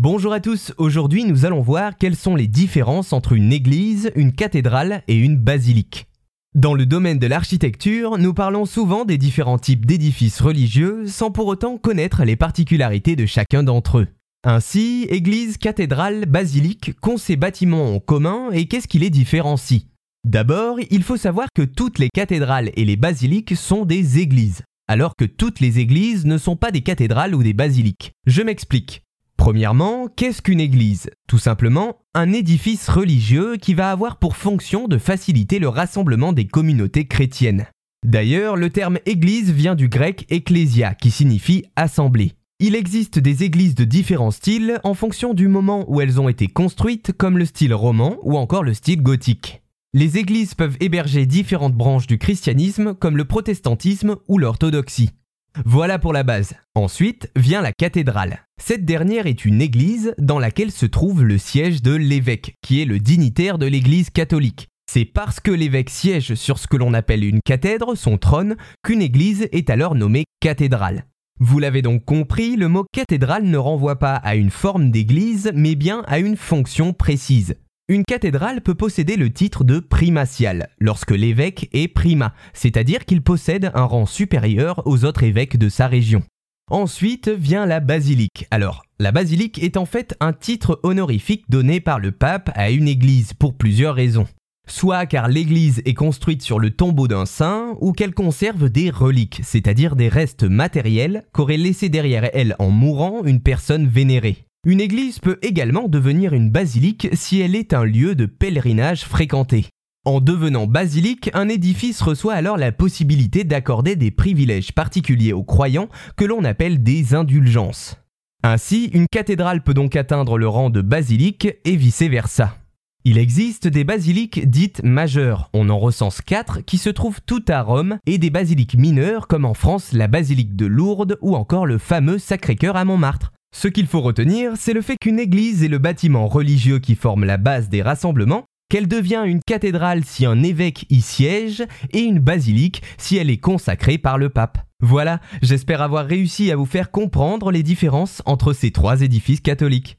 Bonjour à tous, aujourd'hui nous allons voir quelles sont les différences entre une église, une cathédrale et une basilique. Dans le domaine de l'architecture, nous parlons souvent des différents types d'édifices religieux sans pour autant connaître les particularités de chacun d'entre eux. Ainsi, église, cathédrale, basilique, qu'ont ces bâtiments en commun et qu'est-ce qui les différencie? D'abord, il faut savoir que toutes les cathédrales et les basiliques sont des églises, alors que toutes les églises ne sont pas des cathédrales ou des basiliques. Je m'explique. Premièrement, qu'est-ce qu'une église? Tout simplement, un édifice religieux qui va avoir pour fonction de faciliter le rassemblement des communautés chrétiennes. D'ailleurs, le terme église vient du grec ecclésia, qui signifie assemblée. Il existe des églises de différents styles en fonction du moment où elles ont été construites, comme le style roman ou encore le style gothique. Les églises peuvent héberger différentes branches du christianisme, comme le protestantisme ou l'orthodoxie. Voilà pour la base. Ensuite vient la cathédrale. Cette dernière est une église dans laquelle se trouve le siège de l'évêque, qui est le dignitaire de l'église catholique. C'est parce que l'évêque siège sur ce que l'on appelle une cathèdre, son trône, qu'une église est alors nommée cathédrale. Vous l'avez donc compris, le mot cathédrale ne renvoie pas à une forme d'église, mais bien à une fonction précise. Une cathédrale peut posséder le titre de primatial lorsque l'évêque est prima, c'est-à-dire qu'il possède un rang supérieur aux autres évêques de sa région. Ensuite vient la basilique. Alors, la basilique est en fait un titre honorifique donné par le pape à une église pour plusieurs raisons. Soit car l'église est construite sur le tombeau d'un saint, ou qu'elle conserve des reliques, c'est-à-dire des restes matériels qu'aurait laissé derrière elle en mourant une personne vénérée. Une église peut également devenir une basilique si elle est un lieu de pèlerinage fréquenté. En devenant basilique, un édifice reçoit alors la possibilité d'accorder des privilèges particuliers aux croyants que l'on appelle des indulgences. Ainsi, une cathédrale peut donc atteindre le rang de basilique et vice-versa. Il existe des basiliques dites majeures, on en recense quatre qui se trouvent toutes à Rome, et des basiliques mineures comme en France la basilique de Lourdes ou encore le fameux Sacré-Cœur à Montmartre. Ce qu'il faut retenir, c'est le fait qu'une église est le bâtiment religieux qui forme la base des rassemblements, qu'elle devient une cathédrale si un évêque y siège, et une basilique si elle est consacrée par le pape. Voilà, j'espère avoir réussi à vous faire comprendre les différences entre ces trois édifices catholiques.